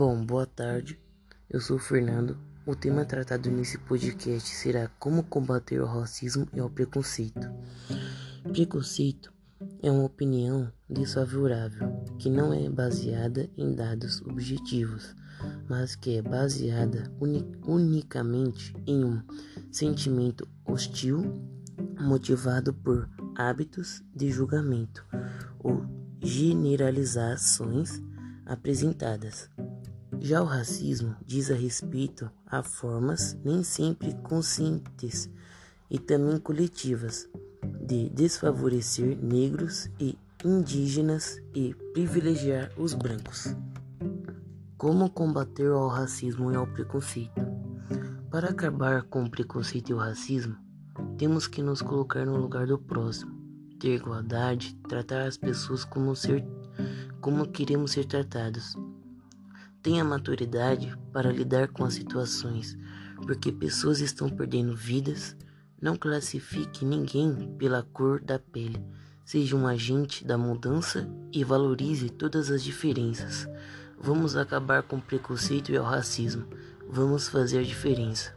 Bom, boa tarde. Eu sou o Fernando. O tema tratado nesse podcast será como combater o racismo e o preconceito. Preconceito é uma opinião desfavorável que não é baseada em dados objetivos, mas que é baseada uni unicamente em um sentimento hostil motivado por hábitos de julgamento ou generalizações apresentadas. Já o racismo diz a respeito a formas nem sempre conscientes e também coletivas de desfavorecer negros e indígenas e privilegiar os brancos. Como combater o racismo e o preconceito? Para acabar com o preconceito e o racismo, temos que nos colocar no lugar do próximo, ter igualdade, tratar as pessoas como ser como queremos ser tratados Tenha maturidade para lidar com as situações, porque pessoas estão perdendo vidas. Não classifique ninguém pela cor da pele. Seja um agente da mudança e valorize todas as diferenças. Vamos acabar com o preconceito e o racismo. Vamos fazer diferença.